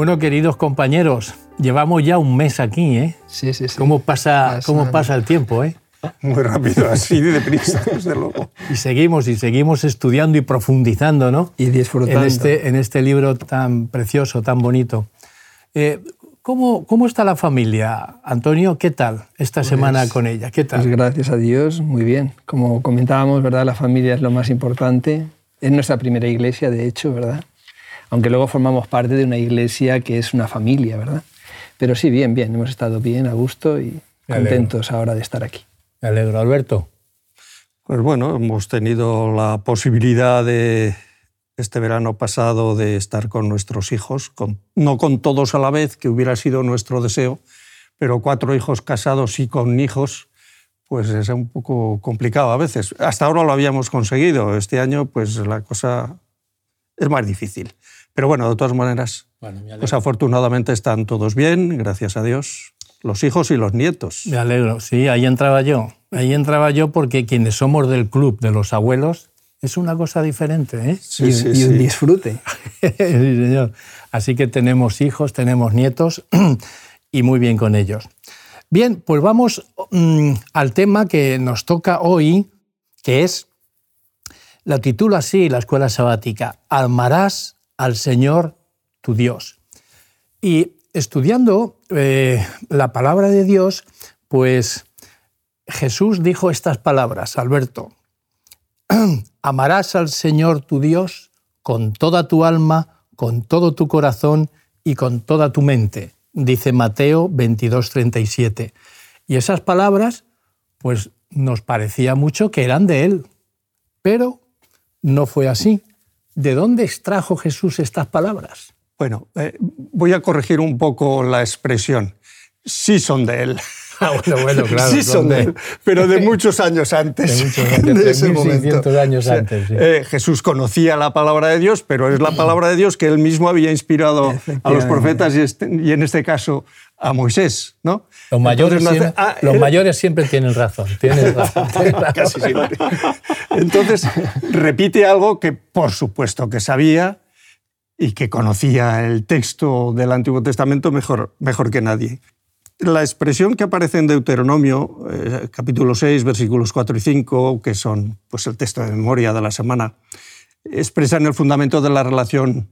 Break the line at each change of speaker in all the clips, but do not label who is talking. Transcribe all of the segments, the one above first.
Bueno, queridos compañeros, llevamos ya un mes aquí, ¿eh?
Sí, sí, sí.
¿Cómo pasa, cómo pasa el tiempo, eh?
Muy rápido, así de deprisa, desde luego.
Y seguimos y seguimos estudiando y profundizando, ¿no?
Y disfrutando.
En este, en este libro tan precioso, tan bonito. Eh, ¿cómo, ¿Cómo está la familia, Antonio? ¿Qué tal esta semana con ella? ¿Qué tal?
Pues gracias a Dios, muy bien. Como comentábamos, ¿verdad? La familia es lo más importante. Es nuestra primera iglesia, de hecho, ¿verdad? Aunque luego formamos parte de una iglesia que es una familia, ¿verdad? Pero sí, bien, bien. Hemos estado bien, a gusto y contentos ahora de estar aquí.
Me alegro, Alberto.
Pues bueno, hemos tenido la posibilidad de este verano pasado de estar con nuestros hijos, no con todos a la vez, que hubiera sido nuestro deseo, pero cuatro hijos casados y con hijos, pues es un poco complicado a veces. Hasta ahora lo habíamos conseguido, este año pues la cosa es más difícil. Pero bueno, de todas maneras, pues afortunadamente están todos bien, gracias a Dios los hijos y los nietos.
Me alegro, sí, ahí entraba yo. Ahí entraba yo porque quienes somos del club de los abuelos es una cosa diferente, ¿eh?
Sí, y, sí, un disfrute.
sí, señor. Así que tenemos hijos, tenemos nietos y muy bien con ellos. Bien, pues vamos mm, al tema que nos toca hoy, que es, la titula así, la escuela sabática, Amarás al Señor tu Dios. Y estudiando eh, la palabra de Dios, pues Jesús dijo estas palabras, Alberto, amarás al Señor tu Dios con toda tu alma, con todo tu corazón y con toda tu mente, dice Mateo 22, 37. Y esas palabras, pues nos parecía mucho que eran de Él, pero no fue así. ¿De dónde extrajo Jesús estas palabras?
Bueno, eh, voy a corregir un poco la expresión. Sí son de él.
Ah, bueno, bueno, claro.
Sí son de él, pero de muchos años antes.
De, muchos años, de ese momento. años antes. Sí.
Eh, Jesús conocía la palabra de Dios, pero es la palabra de Dios que él mismo había inspirado a los profetas y, este, y en este caso a Moisés, ¿no?
Los mayores, Entonces, siempre, ah, los mayores siempre tienen razón. Tienen razón, tienen razón.
Casi siempre. Entonces repite algo que por supuesto que sabía y que conocía el texto del Antiguo Testamento mejor, mejor que nadie. La expresión que aparece en Deuteronomio, eh, capítulo 6, versículos 4 y 5, que son pues, el texto de memoria de la semana, expresan el fundamento de la relación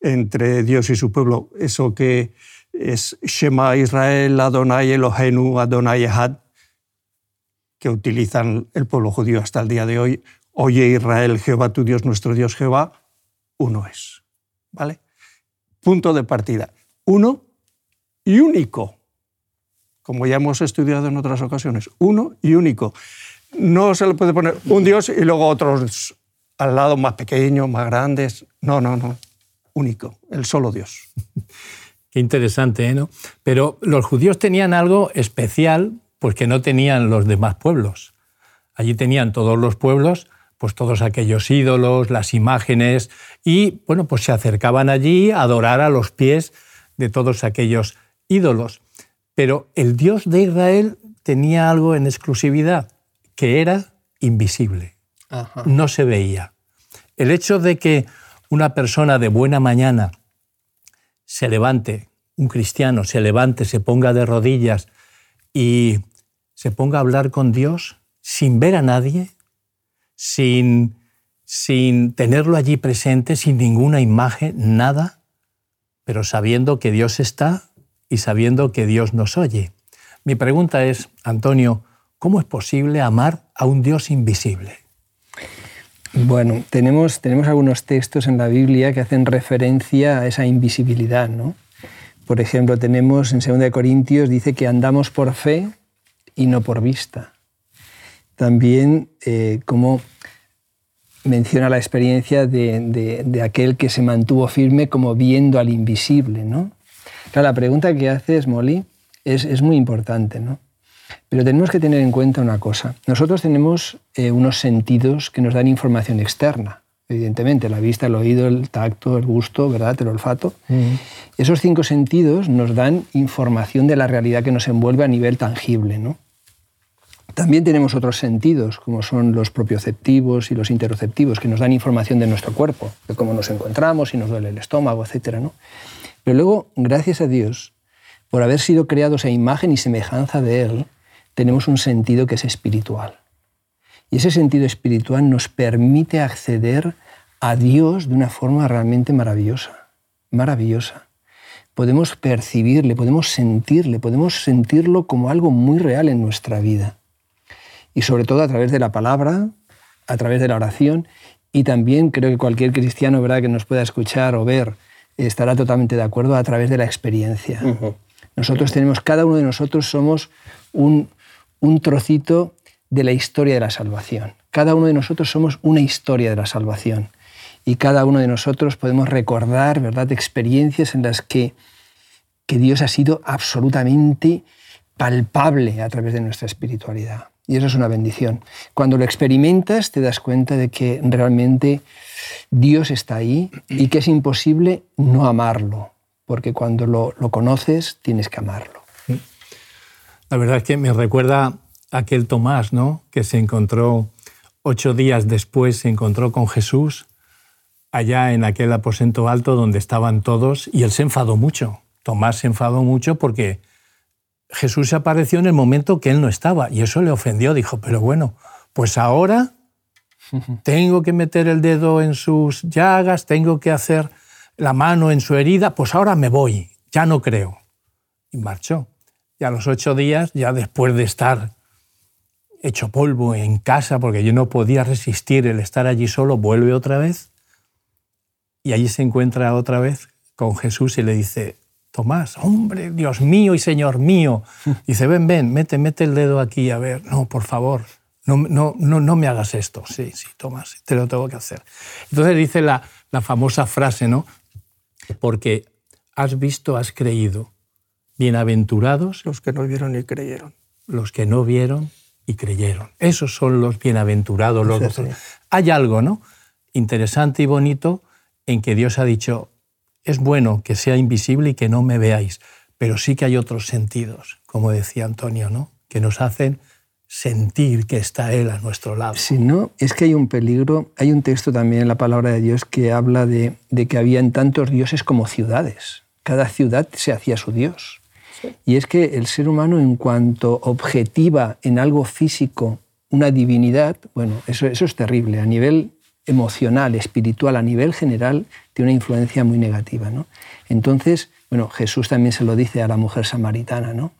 entre Dios y su pueblo. Eso que es Shema Israel, Adonai Eloheinu, Adonai Ehad, que utilizan el pueblo judío hasta el día de hoy. Oye Israel, Jehová tu Dios, nuestro Dios Jehová, uno es. ¿vale? Punto de partida. Uno y único, como ya hemos estudiado en otras ocasiones. Uno y único. No se le puede poner un Dios y luego otros al lado más pequeños, más grandes. No, no, no. Único, el solo Dios.
Qué interesante, ¿eh? ¿no? Pero los judíos tenían algo especial porque no tenían los demás pueblos. Allí tenían todos los pueblos pues todos aquellos ídolos, las imágenes, y bueno, pues se acercaban allí a adorar a los pies de todos aquellos ídolos. Pero el Dios de Israel tenía algo en exclusividad, que era invisible, Ajá. no se veía. El hecho de que una persona de buena mañana se levante, un cristiano se levante, se ponga de rodillas y se ponga a hablar con Dios sin ver a nadie, sin, sin tenerlo allí presente, sin ninguna imagen, nada, pero sabiendo que Dios está y sabiendo que Dios nos oye. Mi pregunta es, Antonio, ¿cómo es posible amar a un Dios invisible?
Bueno, tenemos, tenemos algunos textos en la Biblia que hacen referencia a esa invisibilidad, ¿no? Por ejemplo, tenemos en 2 Corintios, dice que andamos por fe y no por vista. También eh, como menciona la experiencia de, aquel que se mantuvo firme como viendo al invisible. ¿no? la pregunta que haces, Molly, es, es, muy importante. ¿no? Pero tenemos que tener en cuenta una cosa. Nosotros tenemos eh, unos sentidos que nos dan información externa. Evidentemente, la vista, el oído, el tacto, el gusto, ¿verdad? el olfato. Esos cinco sentidos nos dan información de la realidad que nos envuelve a nivel tangible. ¿no? También tenemos otros sentidos, como son los propioceptivos y los interoceptivos, que nos dan información de nuestro cuerpo, de cómo nos encontramos, si nos duele el estómago, etc. ¿no? Pero luego, gracias a Dios, por haber sido creados a imagen y semejanza de Él, tenemos un sentido que es espiritual. Y ese sentido espiritual nos permite acceder a Dios de una forma realmente maravillosa, maravillosa. Podemos percibirle, podemos sentirle, podemos sentirlo como algo muy real en nuestra vida. Y sobre todo a través de la palabra, a través de la oración, y también creo que cualquier cristiano ¿verdad? que nos pueda escuchar o ver estará totalmente de acuerdo a través de la experiencia. Nosotros tenemos, cada uno de nosotros somos un, un trocito de la historia de la salvación. Cada uno de nosotros somos una historia de la salvación. Y cada uno de nosotros podemos recordar ¿verdad? experiencias en las que, que Dios ha sido absolutamente palpable a través de nuestra espiritualidad. Y eso es una bendición. Cuando lo experimentas te das cuenta de que realmente Dios está ahí y que es imposible no amarlo, porque cuando lo, lo conoces tienes que amarlo.
La verdad es que me recuerda aquel Tomás, ¿no? Que se encontró ocho días después, se encontró con Jesús allá en aquel aposento alto donde estaban todos y él se enfadó mucho. Tomás se enfadó mucho porque Jesús se apareció en el momento que él no estaba y eso le ofendió. Dijo, pero bueno, pues ahora tengo que meter el dedo en sus llagas, tengo que hacer la mano en su herida, pues ahora me voy, ya no creo. Y marchó. Y a los ocho días, ya después de estar hecho polvo en casa, porque yo no podía resistir el estar allí solo, vuelve otra vez y allí se encuentra otra vez con Jesús y le dice, Tomás, hombre, Dios mío y Señor mío. Dice, ven, ven, mete, mete el dedo aquí, a ver, no, por favor, no, no, no, no me hagas esto. Sí, sí, Tomás, te lo tengo que hacer. Entonces dice la, la famosa frase, ¿no? Porque has visto, has creído. Bienaventurados
los que no vieron y creyeron.
Los que no vieron y creyeron. Esos son los bienaventurados, los Hay algo, ¿no? Interesante y bonito en que Dios ha dicho, es bueno que sea invisible y que no me veáis, pero sí que hay otros sentidos, como decía Antonio, ¿no? que nos hacen sentir que está Él a nuestro lado.
Si no, es que hay un peligro, hay un texto también en la palabra de Dios que habla de, de que habían tantos dioses como ciudades. Cada ciudad se hacía su Dios. Y es que el ser humano en cuanto objetiva en algo físico una divinidad, bueno, eso, eso es terrible. A nivel emocional, espiritual, a nivel general, tiene una influencia muy negativa. ¿no? Entonces, bueno, Jesús también se lo dice a la mujer samaritana, ¿no?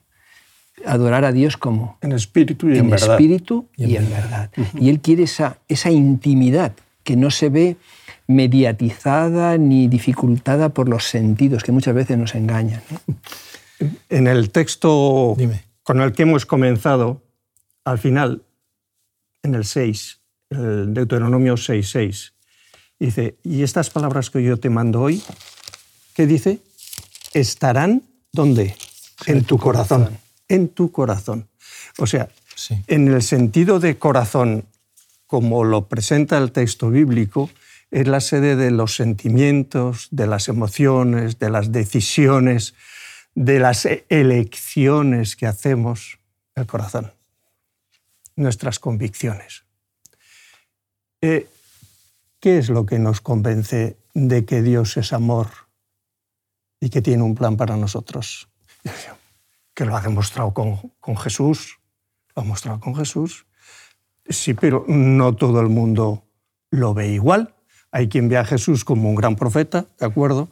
Adorar a Dios como...
En espíritu y en, verdad.
espíritu y en, verdad. Y Él quiere esa, esa intimidad que no se ve mediatizada ni dificultada por los sentidos, que muchas veces nos engañan.
En el texto con el que hemos comenzado, al final, en el 6, el Deuteronomio 6.6. Dice, y estas palabras que yo te mando hoy, ¿qué dice? Estarán ¿dónde? En tu corazón. En tu corazón. O sea, en el sentido de corazón, como lo presenta el texto bíblico, es la sede de los sentimientos, de las emociones, de las decisiones, de las elecciones que hacemos, el corazón, nuestras convicciones. Eh, ¿Qué es lo que nos convence de que Dios es amor y que tiene un plan para nosotros? Que lo ha demostrado con, con Jesús, lo ha mostrado con Jesús. Sí, pero no todo el mundo lo ve igual. Hay quien ve a Jesús como un gran profeta, ¿de acuerdo?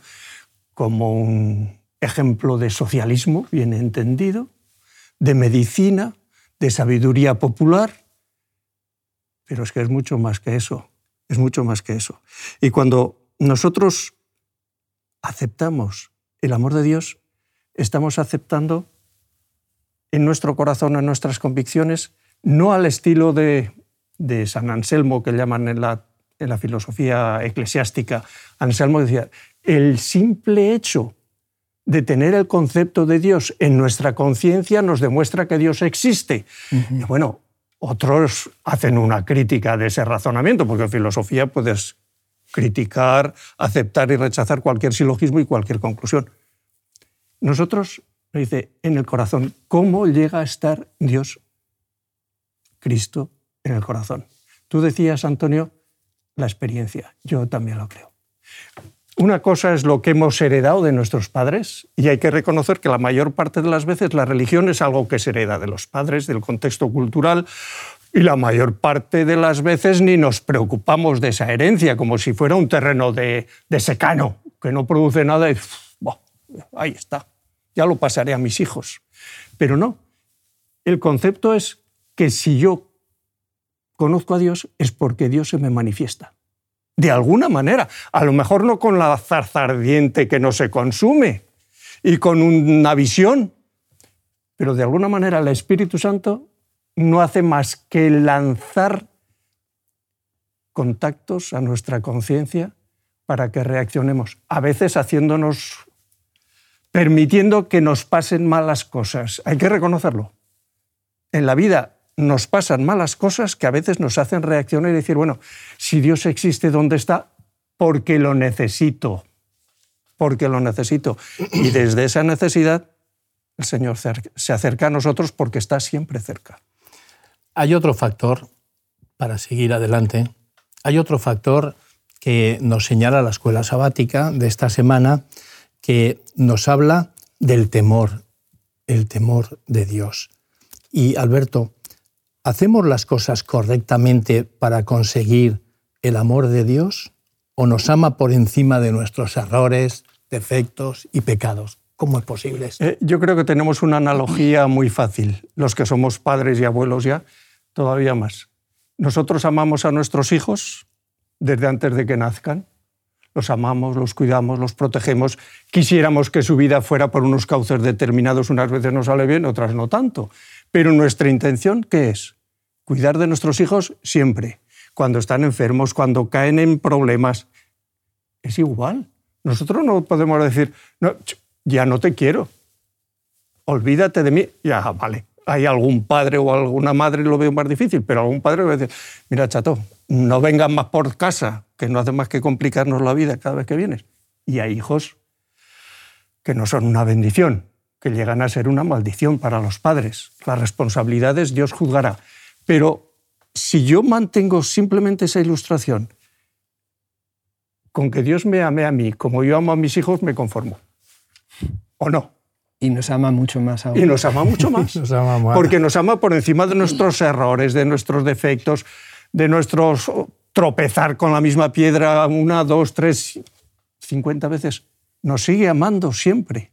Como un ejemplo de socialismo, bien entendido, de medicina, de sabiduría popular, pero es que es mucho más que eso, es mucho más que eso. Y cuando nosotros aceptamos el amor de Dios, estamos aceptando en nuestro corazón, en nuestras convicciones, no al estilo de, San Anselmo, que llaman en la, en la filosofía eclesiástica. Anselmo decía, el simple hecho de tener el concepto de Dios en nuestra conciencia nos demuestra que Dios existe. y bueno, otros hacen una crítica de ese razonamiento, porque en filosofía puedes criticar, aceptar y rechazar cualquier silogismo y cualquier conclusión. Nosotros, dice, en el corazón, ¿cómo llega a estar Dios, Cristo, en el corazón? Tú decías, Antonio, la experiencia. Yo también lo creo. Una cosa es lo que hemos heredado de nuestros padres y hay que reconocer que la mayor parte de las veces la religión es algo que se hereda de los padres, del contexto cultural y la mayor parte de las veces ni nos preocupamos de esa herencia, como si fuera un terreno de, secano, que no produce nada y ahí está, ya lo pasaré a mis hijos. Pero no, el concepto es que si yo conozco a Dios es porque Dios se me manifiesta de alguna manera. A lo mejor no con la zarza ardiente que no se consume y con una visión, pero de alguna manera el Espíritu Santo no hace más que lanzar contactos a nuestra conciencia para que reaccionemos, a veces haciéndonos, permitiendo que nos pasen malas cosas. Hay que reconocerlo. En la vida nos pasan malas cosas que a veces nos hacen reaccionar y decir, bueno, si Dios existe, ¿dónde está? Porque lo necesito, porque lo necesito. Y desde esa necesidad el Señor se acerca a nosotros porque está siempre cerca.
Hay otro factor, para seguir adelante, hay otro factor que nos señala la escuela sabática de esta semana, que nos habla del temor, el temor de Dios. Y Alberto, ¿Hacemos las cosas correctamente para conseguir el amor de Dios o nos ama por encima de nuestros errores, defectos y pecados? ¿Cómo es posible esto?
Eh, yo creo que tenemos una analogía muy fácil, los que somos padres y abuelos ya, todavía más. Nosotros amamos a nuestros hijos desde antes de que nazcan. Los amamos, los cuidamos, los protegemos. Quisiéramos que su vida fuera por unos cauces determinados. Unas veces nos sale bien, otras no tanto. Pero nuestra intención, ¿qué es? Cuidar de nuestros hijos siempre, cuando están enfermos, cuando caen en problemas. Es igual. Nosotros no podemos decir, ya no te quiero, olvídate de mí. Ya, vale, hay algún padre o alguna madre lo veo más difícil, pero algún padre a decir, mira, chato, no vengas más por casa, que no hace más que complicarnos la vida cada vez que vienes. Y hay hijos que no son una bendición, que llegan a ser una maldición para los padres. Las responsabilidades Dios juzgará. Pero si yo mantengo simplemente esa ilustración, con que Dios me ame a mí como yo amo a mis hijos, me conformo. ¿O no?
Y nos ama mucho más
aún. Y nos ama mucho más. Porque nos ama por encima de nuestros errores, de nuestros defectos, de nuestros tropezar con la misma piedra una, dos, tres, cincuenta veces. Nos sigue amando siempre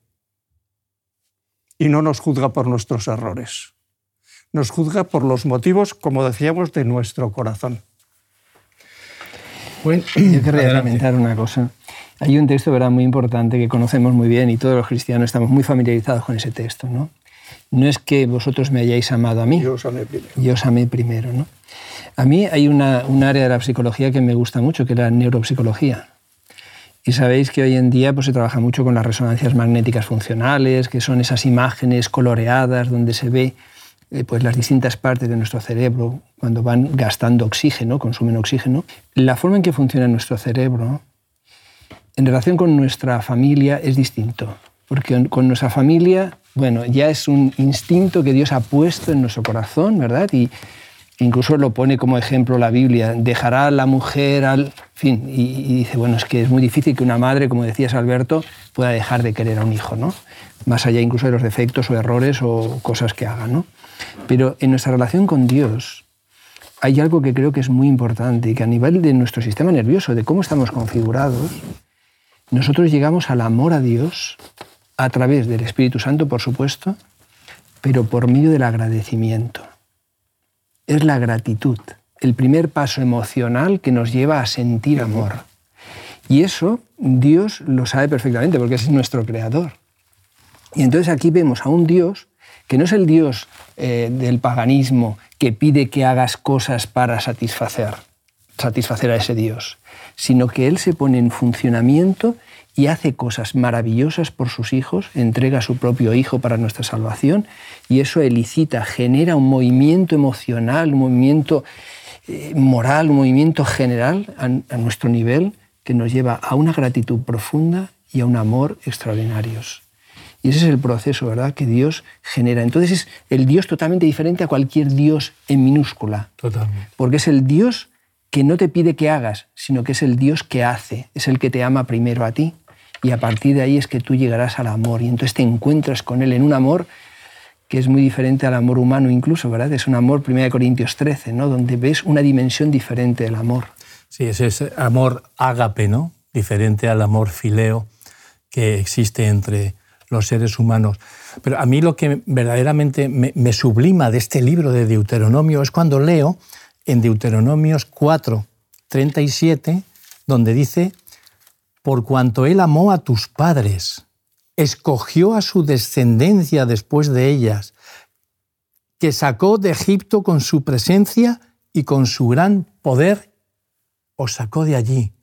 y no nos juzga por nuestros errores. Nos juzga por los motivos, como decíamos, de nuestro corazón.
Bueno, yo querría lamentar una cosa. Hay un texto ¿verdad? muy importante que conocemos muy bien y todos los cristianos estamos muy familiarizados con ese texto. No, no es que vosotros me hayáis amado a mí.
Yo os amé primero.
Yo os amé primero. ¿no? A mí hay una, un área de la psicología que me gusta mucho, que es la neuropsicología. Y sabéis que hoy en día pues, se trabaja mucho con las resonancias magnéticas funcionales, que son esas imágenes coloreadas donde se ve eh, pues, las distintas partes de nuestro cerebro cuando van gastando oxígeno, consumen oxígeno. La forma en que funciona nuestro cerebro en relación con nuestra familia es distinto. Porque con nuestra familia, bueno, ya es un instinto que Dios ha puesto en nuestro corazón, ¿verdad? Y, Incluso lo pone como ejemplo la Biblia, dejará la mujer al fin, y, dice, bueno, es que es muy difícil que una madre, como decías Alberto, pueda dejar de querer a un hijo, ¿no? Más allá incluso de los defectos o errores o cosas que haga, ¿no? Pero en nuestra relación con Dios hay algo que creo que es muy importante y que a nivel de nuestro sistema nervioso, de cómo estamos configurados, nosotros llegamos al amor a Dios a través del Espíritu Santo, por supuesto, pero por medio del agradecimiento es la gratitud, el primer paso emocional que nos lleva a sentir amor. Y eso Dios lo sabe perfectamente porque es nuestro creador. Y entonces aquí vemos a un Dios que no es el Dios eh, del paganismo que pide que hagas cosas para satisfacer, satisfacer a ese Dios, sino que Él se pone en funcionamiento y hace cosas maravillosas por sus hijos, entrega a su propio hijo para nuestra salvación y eso elicita, genera un movimiento emocional, un movimiento eh, moral, un movimiento general a, nuestro nivel que nos lleva a una gratitud profunda y a un amor extraordinarios. Y ese es el proceso, ¿verdad?, que Dios genera. Entonces es el Dios totalmente diferente a cualquier Dios en minúscula.
Totalmente.
Porque es el Dios que no te pide que hagas, sino que es el Dios que hace, es el que te ama primero a ti. Y a partir de ahí es que tú llegarás al amor y entonces te encuentras con Él en un amor que es muy diferente al amor humano incluso, ¿verdad? Es un amor, 1 Corintios 13, ¿no? Donde ves una dimensión diferente del amor.
Sí, es ese amor ágape, ¿no? Diferente al amor fileo que existe entre los seres humanos. Pero a mí lo que verdaderamente me, me sublima de este libro de Deuteronomio es cuando leo en Deuteronomios 4, 37, donde dice, por cuanto él amó a tus padres, escogió a su descendencia después de ellas, que sacó de Egipto con su presencia y con su gran poder, os sacó de allí.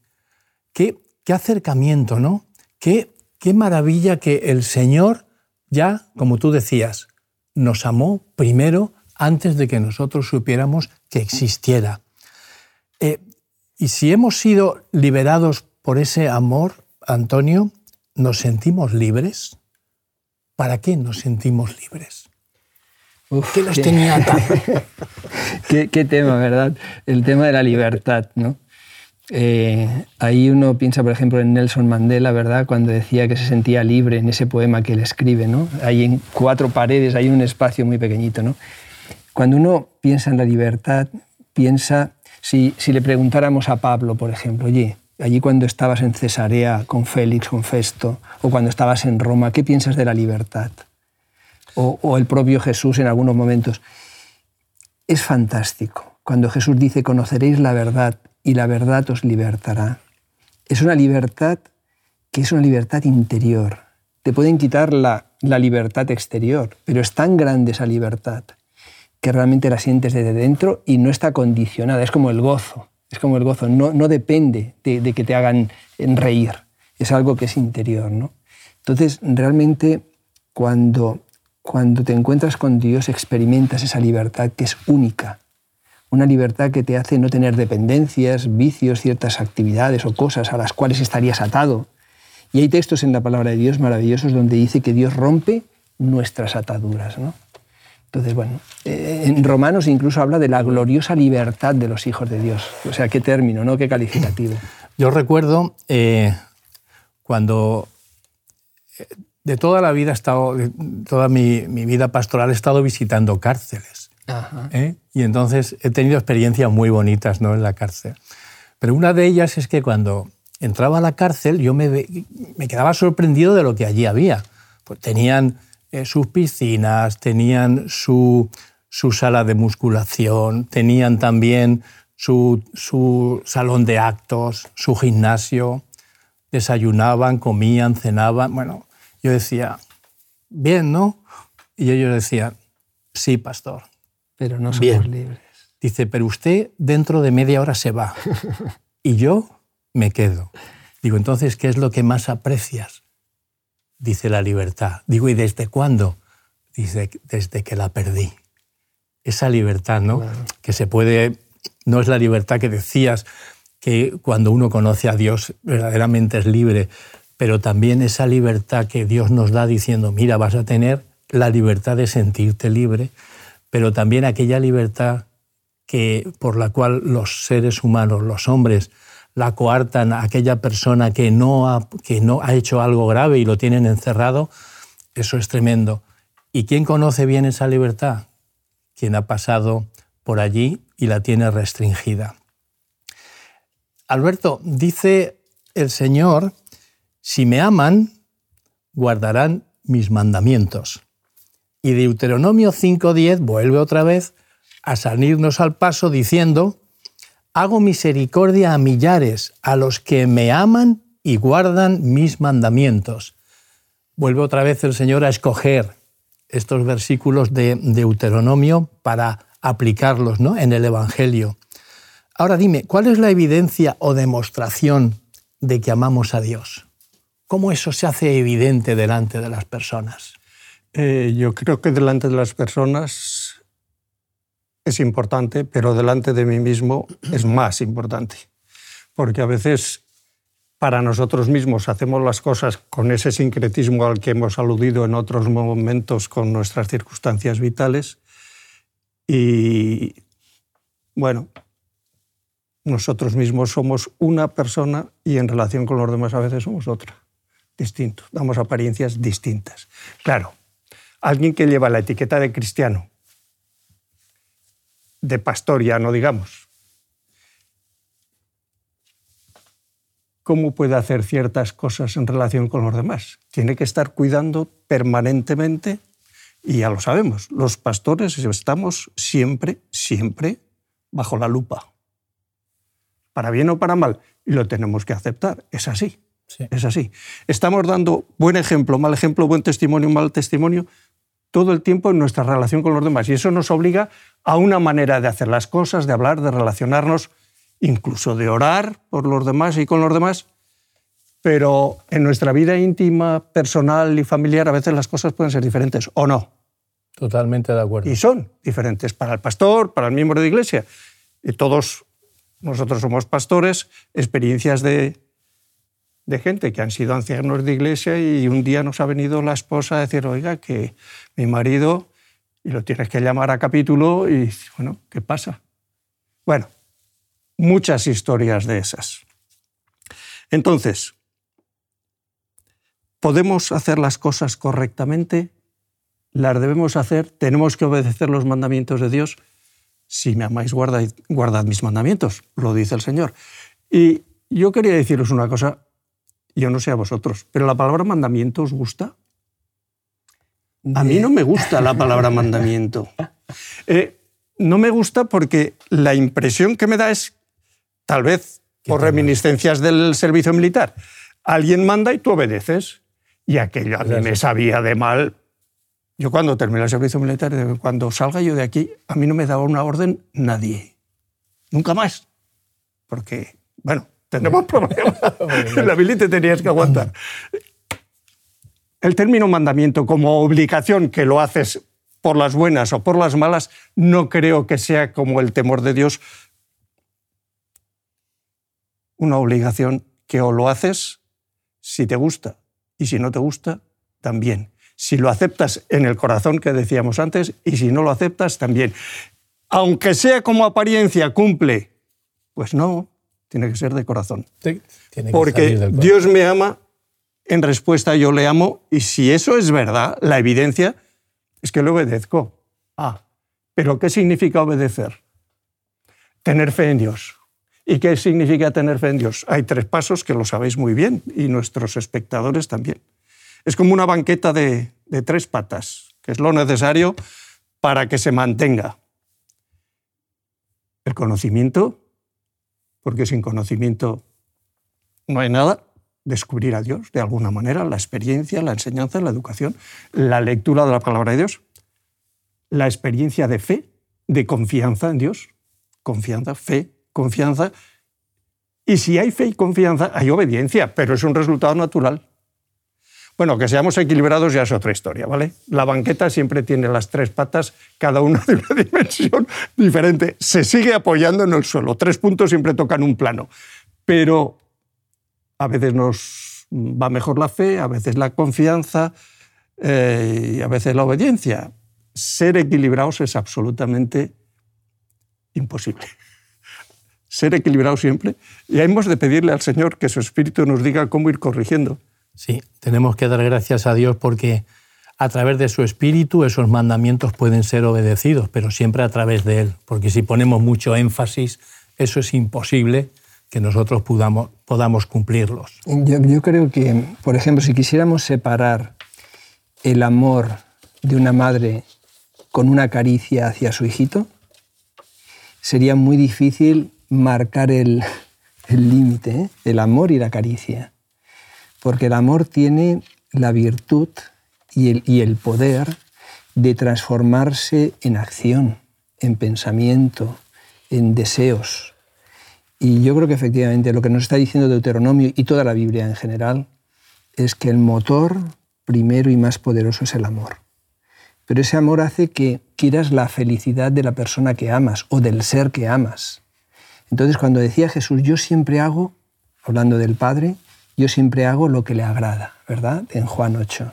Qué, qué acercamiento, ¿no? Qué, qué maravilla que el Señor ya, como tú decías, nos amó primero antes de que nosotros supiéramos que existiera. Eh, y si hemos sido liberados por ese amor, Antonio, ¿nos sentimos libres? ¿Para qué nos sentimos libres? ¿Qué los tenía?
¿Qué, ¿Qué, tema, ¿verdad? El tema de la libertad, ¿no? Eh, ahí uno piensa, por ejemplo, en Nelson Mandela, ¿verdad? Cuando decía que se sentía libre en ese poema que él escribe, ¿no? Hay en cuatro paredes, hay un espacio muy pequeñito, ¿no? Cuando uno piensa en la libertad, piensa, si, si le preguntáramos a Pablo, por ejemplo, oye, allí cuando estabas en Cesarea con Félix, con Festo, o cuando estabas en Roma, ¿qué piensas de la libertad? O, o, el propio Jesús en algunos momentos. Es fantástico. Cuando Jesús dice, conoceréis la verdad y la verdad os libertará. Es una libertad que es una libertad interior. Te pueden quitar la, la libertad exterior, pero es tan grande esa libertad que realmente la sientes desde dentro y no está condicionada. Es como el gozo. Es como el gozo. No, no depende de, que te hagan reír. Es algo que es interior. ¿no? Entonces, realmente, cuando, cuando te encuentras con Dios, experimentas esa libertad que es única una libertad que te hace no tener dependencias, vicios, ciertas actividades o cosas a las cuales estarías atado. Y hay textos en la palabra de Dios maravillosos donde dice que Dios rompe nuestras ataduras. ¿no? Entonces, bueno, eh, en Romanos incluso habla de la gloriosa libertad de los hijos de Dios. O sea, qué término, ¿no? Qué calificativo.
Yo recuerdo eh, cuando eh, de toda la vida he estado, toda mi, mi vida pastoral he estado visitando cárceles. ¿Eh? Y entonces he tenido experiencias muy bonitas ¿no? en la cárcel. Pero una de ellas es que cuando entraba a la cárcel yo me, me quedaba sorprendido de lo que allí había. Pues tenían eh, sus piscinas, tenían su, su, sala de musculación, tenían también su, su salón de actos, su gimnasio, desayunaban, comían, cenaban. Bueno, yo decía, bien, ¿no? Y ellos decían, sí, pastor,
pero no somos
Bien.
libres.
Dice, pero usted dentro de media hora se va y yo me quedo. Digo, entonces, ¿qué es lo que más aprecias? Dice la libertad. Digo, ¿y desde cuándo? Dice, desde que la perdí. Esa libertad, ¿no?
Claro.
Que se puede, no es la libertad que decías, que cuando uno conoce a Dios verdaderamente es libre, pero también esa libertad que Dios nos da diciendo, mira, vas a tener la libertad de sentirte libre, pero también aquella libertad que, por la cual los seres humanos, los hombres, la coartan a aquella persona que no, ha, que no ha hecho algo grave y lo tienen encerrado, eso es tremendo. ¿Y quién conoce bien esa libertad? Quien ha pasado por allí y la tiene restringida. Alberto, dice el Señor, si me aman, guardarán mis mandamientos. Y Deuteronomio 5.10 vuelve otra vez a salirnos al paso diciendo, hago misericordia a millares, a los que me aman y guardan mis mandamientos. Vuelve otra vez el Señor a escoger estos versículos de Deuteronomio para aplicarlos ¿no? en el Evangelio. Ahora dime, ¿cuál es la evidencia o demostración de que amamos a Dios? ¿Cómo eso se hace evidente delante de las personas?
Eh, yo creo que delante de las personas es importante, pero delante de mí mismo es más importante. Porque a veces para nosotros mismos hacemos las cosas con ese sincretismo al que hemos aludido en otros momentos con nuestras circunstancias vitales. Y bueno, nosotros mismos somos una persona y en relación con los demás a veces somos otra, distinto, damos apariencias distintas. Claro, alguien que lleva la etiqueta de cristiano, de pastor ya no digamos, ¿cómo puede hacer ciertas cosas en relación con los demás? Tiene que estar cuidando permanentemente y ya lo sabemos, los pastores estamos siempre, siempre bajo la lupa para bien o para mal, y lo tenemos que aceptar. Es así. Es así. Estamos dando buen ejemplo, mal ejemplo, buen testimonio, mal testimonio, todo el tiempo en nuestra relación con los demás. Y eso nos obliga a una manera de hacer las cosas, de hablar, de relacionarnos, incluso de orar por los demás y con los demás. Pero en nuestra vida íntima, personal y familiar, a veces las cosas pueden ser diferentes o no.
Totalmente de acuerdo.
Y son diferentes para el pastor, para el miembro de iglesia. Y todos nosotros somos pastores, experiencias de, gente que han sido ancianos de iglesia y un día nos ha venido la esposa a decir, oiga, que mi marido, y lo tienes que llamar a capítulo, y bueno, ¿qué pasa? Bueno, muchas historias de esas. Entonces, ¿podemos hacer las cosas correctamente? ¿Las debemos hacer? ¿Tenemos que obedecer los mandamientos de Dios? si me amáis, guardad, guardad mis mandamientos, lo dice el Señor. Y yo quería deciros una cosa, yo no sé a vosotros, pero la palabra mandamiento os gusta. A mí no me gusta la palabra mandamiento. Eh, no me gusta porque la impresión que me da es, tal vez por reminiscencias del servicio militar, alguien manda y tú obedeces. Y aquello a mí me sabía de mal yo cuando terminé el servicio militar, cuando salga yo de aquí, a mí no me daba una orden nadie. Nunca más. Porque, bueno, tenemos problemas. la mili te tenías que aguantar. El término mandamiento como obligación que lo haces por las buenas o por las malas, no creo que sea como el temor de Dios una obligación que o lo haces si te gusta y si no te gusta, también si lo aceptas en el corazón que decíamos antes y si no lo aceptas también. Aunque sea como apariencia, cumple. Pues no, tiene que ser de corazón. Porque Dios me ama, en respuesta yo le amo, y si eso es verdad, la evidencia es que le obedezco. Ah, pero ¿qué significa obedecer? Tener fe en Dios. ¿Y qué significa tener fe en Dios? Hay tres pasos que lo sabéis muy bien y nuestros espectadores también. Es como una banqueta de, tres patas, que es lo necesario para que se mantenga. El conocimiento, porque sin conocimiento no hay nada, descubrir a Dios de alguna manera, la experiencia, la enseñanza, la educación, la lectura de la palabra de Dios, la experiencia de fe, de confianza en Dios, confianza, fe, confianza. Y si hay fe y confianza, hay obediencia, pero es un resultado natural. Bueno, que seamos equilibrados ya es otra historia, ¿vale? La banqueta siempre tiene las tres patas, cada una de una dimensión diferente. Se sigue apoyando en el suelo. Tres puntos siempre tocan un plano. Pero a veces nos va mejor la fe, a veces la confianza eh, y a veces la obediencia. Ser equilibrados es absolutamente imposible. Ser equilibrados siempre. Y hemos de pedirle al Señor que su Espíritu nos diga cómo ir corrigiendo
Sí, tenemos que dar gracias a Dios porque a través de su espíritu esos mandamientos pueden ser obedecidos, pero siempre a través de Él, porque si ponemos mucho énfasis, eso es imposible que nosotros podamos, podamos cumplirlos.
Yo, creo que, por ejemplo, si quisiéramos separar el amor de una madre con una caricia hacia su hijito, sería muy difícil marcar el límite, ¿eh? el amor y la caricia porque el amor tiene la virtud y el, y el poder de transformarse en acción, en pensamiento, en deseos. Y yo creo que efectivamente lo que nos está diciendo Deuteronomio y toda la Biblia en general es que el motor primero y más poderoso es el amor. Pero ese amor hace que quieras la felicidad de la persona que amas o del ser que amas. Entonces cuando decía Jesús, yo siempre hago, hablando del Padre, yo siempre hago lo que le agrada, ¿verdad? En Juan 8.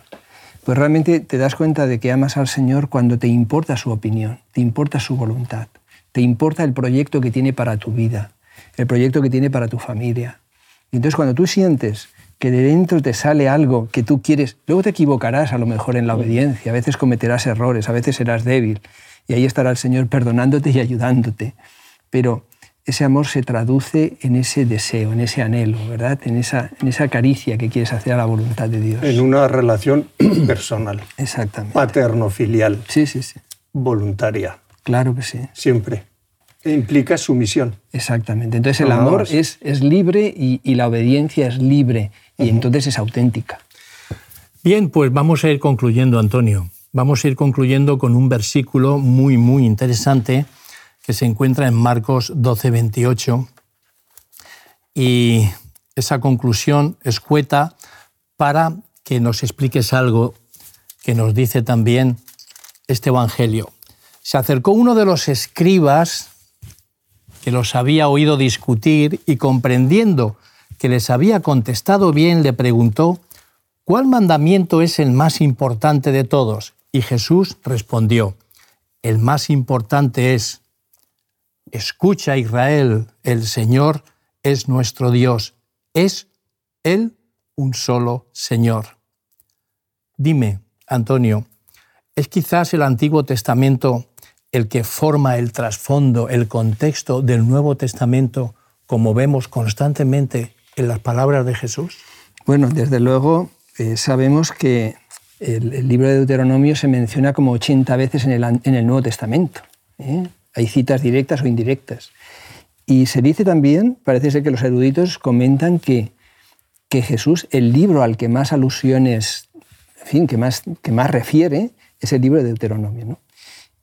Pues realmente te das cuenta de que amas al Señor cuando te importa su opinión, te importa su voluntad, te importa el proyecto que tiene para tu vida. el proyecto que tiene para tu familia. Y entonces cuando tú sientes que de dentro te sale algo que tú quieres, luego te equivocarás a lo mejor en la obediencia, a veces cometerás errores, a veces serás débil, y ahí estará el Señor perdonándote y ayudándote. Pero ese amor se traduce en ese deseo, en ese anhelo, ¿verdad? En esa, en esa caricia que quieres hacer a la voluntad de Dios.
En una relación personal.
Exactamente.
Paterno-filial.
Sí, sí, sí.
Voluntaria.
Claro que sí.
Siempre. E implica sumisión.
Exactamente. Entonces el amor es, es libre y, y, la obediencia es libre y entonces es auténtica.
Bien, pues vamos a ir concluyendo, Antonio. Vamos a ir concluyendo con un versículo muy, muy interesante que se encuentra en Marcos 12, 28. Y esa conclusión escueta para que nos expliques algo que nos dice también este Evangelio. Se acercó uno de los escribas que los había oído discutir y comprendiendo que les había contestado bien, le preguntó, ¿cuál mandamiento es el más importante de todos? Y Jesús respondió, el más importante es, Escucha Israel, el Señor es nuestro Dios, es Él un solo Señor. Dime, Antonio, ¿es quizás el Antiguo Testamento el que forma el trasfondo, el contexto del Nuevo Testamento, como vemos constantemente en las palabras de Jesús?
Bueno, desde luego eh, sabemos que el, libro de Deuteronomio se menciona como 80 veces en el, en el Nuevo Testamento. ¿eh? Hay citas directas o indirectas. Y se dice también, parece ser que los eruditos comentan que, que Jesús, el libro al que más alusiones, en fin, que más, que más refiere, es el libro de Deuteronomio. ¿no?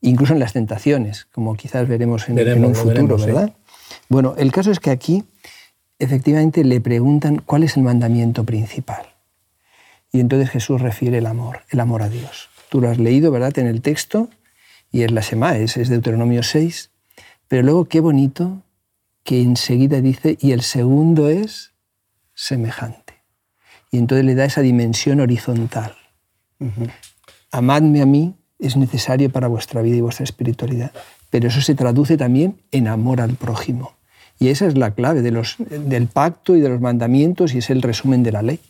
Incluso en las tentaciones, como quizás veremos en, veremos, en un futuro, veremos, ¿verdad? Sí. Bueno, el caso es que aquí efectivamente le preguntan cuál es el mandamiento principal. Y entonces Jesús refiere el amor, el amor a Dios. Tú lo has leído, ¿verdad?, en el texto, y es la Shema, es, es Deuteronomio 6, pero luego qué bonito que enseguida dice, y el segundo es semejante. Y entonces le da esa dimensión horizontal. Uh -huh. Amadme a mí es necesario para vuestra vida y vuestra espiritualidad, pero eso se traduce también en amor al prójimo. Y esa es la clave de los, del pacto y de los mandamientos y es el resumen de la ley.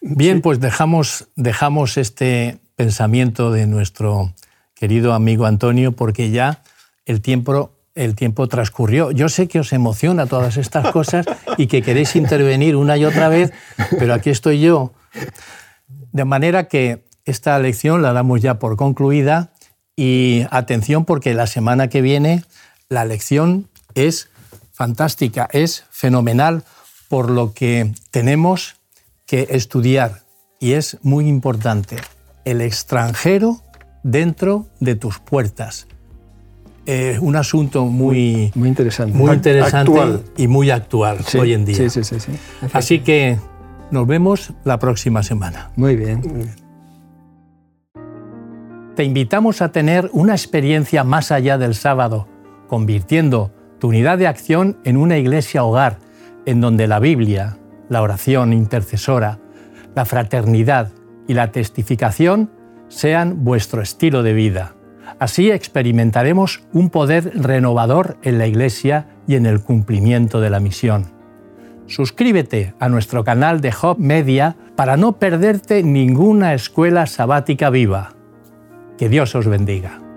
Bien, sí. pues dejamos, dejamos este pensamiento de nuestro querido amigo Antonio, porque ya el tiempo, el tiempo transcurrió. Yo sé que os emociona todas estas cosas y que queréis intervenir una y otra vez, pero aquí estoy yo. De manera que esta lección la damos ya por concluida y atención porque la semana que viene la lección es fantástica, es fenomenal, por lo que tenemos que estudiar y es muy importante. El extranjero dentro de tus puertas. Eh, un asunto muy,
muy interesante,
muy interesante actual. y muy actual
sí,
hoy en día.
Sí, sí, sí, sí.
Así que nos vemos la próxima semana.
Muy bien.
Te invitamos a tener una experiencia más allá del sábado, convirtiendo tu unidad de acción en una iglesia hogar, en donde la Biblia, la oración intercesora, la fraternidad y la testificación sean vuestro estilo de vida. Así experimentaremos un poder renovador en la Iglesia y en el cumplimiento de la misión. Suscríbete a nuestro canal de Hub Media para no perderte ninguna escuela sabática viva. Que Dios os bendiga.